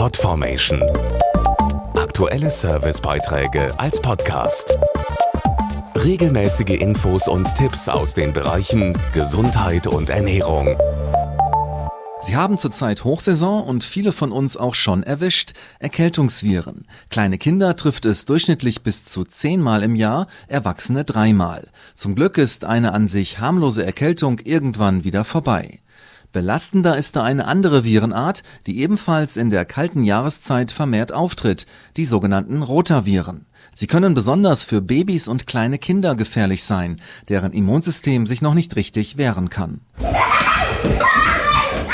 Podformation. Aktuelle Servicebeiträge als Podcast. Regelmäßige Infos und Tipps aus den Bereichen Gesundheit und Ernährung. Sie haben zurzeit Hochsaison und viele von uns auch schon erwischt. Erkältungsviren. Kleine Kinder trifft es durchschnittlich bis zu zehnmal im Jahr, Erwachsene dreimal. Zum Glück ist eine an sich harmlose Erkältung irgendwann wieder vorbei. Belastender ist da eine andere Virenart, die ebenfalls in der kalten Jahreszeit vermehrt auftritt, die sogenannten Rotaviren. Sie können besonders für Babys und kleine Kinder gefährlich sein, deren Immunsystem sich noch nicht richtig wehren kann.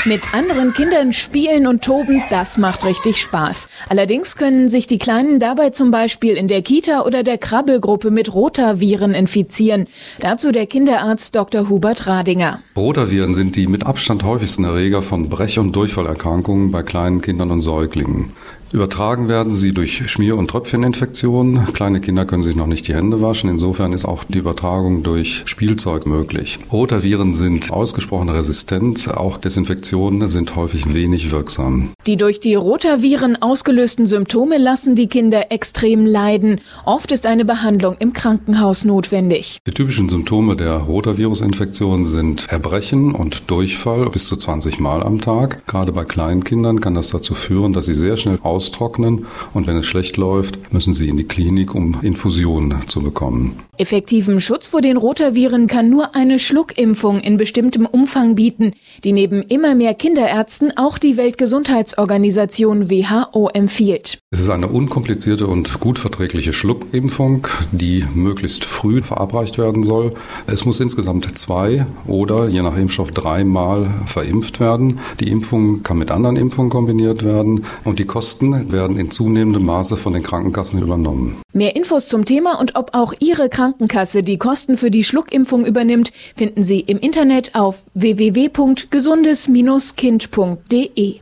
Mit anderen Kindern spielen und toben, das macht richtig Spaß. Allerdings können sich die Kleinen dabei zum Beispiel in der Kita oder der Krabbelgruppe mit Rotaviren infizieren. Dazu der Kinderarzt Dr. Hubert Radinger. Rotaviren sind die mit Abstand häufigsten Erreger von Brech- und Durchfallerkrankungen bei kleinen Kindern und Säuglingen. Übertragen werden sie durch Schmier- und Tröpfcheninfektionen. Kleine Kinder können sich noch nicht die Hände waschen. Insofern ist auch die Übertragung durch Spielzeug möglich. Rotaviren sind ausgesprochen resistent. Auch Desinfektionen sind häufig wenig wirksam. Die durch die Rotaviren ausgelösten Symptome lassen die Kinder extrem leiden. Oft ist eine Behandlung im Krankenhaus notwendig. Die typischen Symptome der Rotavirusinfektion sind Erbrechen und Durchfall bis zu 20 Mal am Tag. Gerade bei kleinen Kindern kann das dazu führen, dass sie sehr schnell austrocknen und wenn es schlecht läuft, müssen sie in die Klinik, um Infusionen zu bekommen. Effektiven Schutz vor den Rotaviren kann nur eine Schluckimpfung in bestimmtem Umfang bieten, die neben immer mehr Kinderärzten auch die Weltgesundheitsorganisation WHO empfiehlt. Es ist eine unkomplizierte und gut verträgliche Schluckimpfung, die möglichst früh verabreicht werden soll. Es muss insgesamt zwei oder je nach Impfstoff dreimal verimpft werden. Die Impfung kann mit anderen Impfungen kombiniert werden und die Kosten werden in zunehmendem Maße von den Krankenkassen übernommen. Mehr Infos zum Thema und ob auch Ihre Krankenkasse die Kosten für die Schluckimpfung übernimmt, finden Sie im Internet auf www.gesundes-kind.de.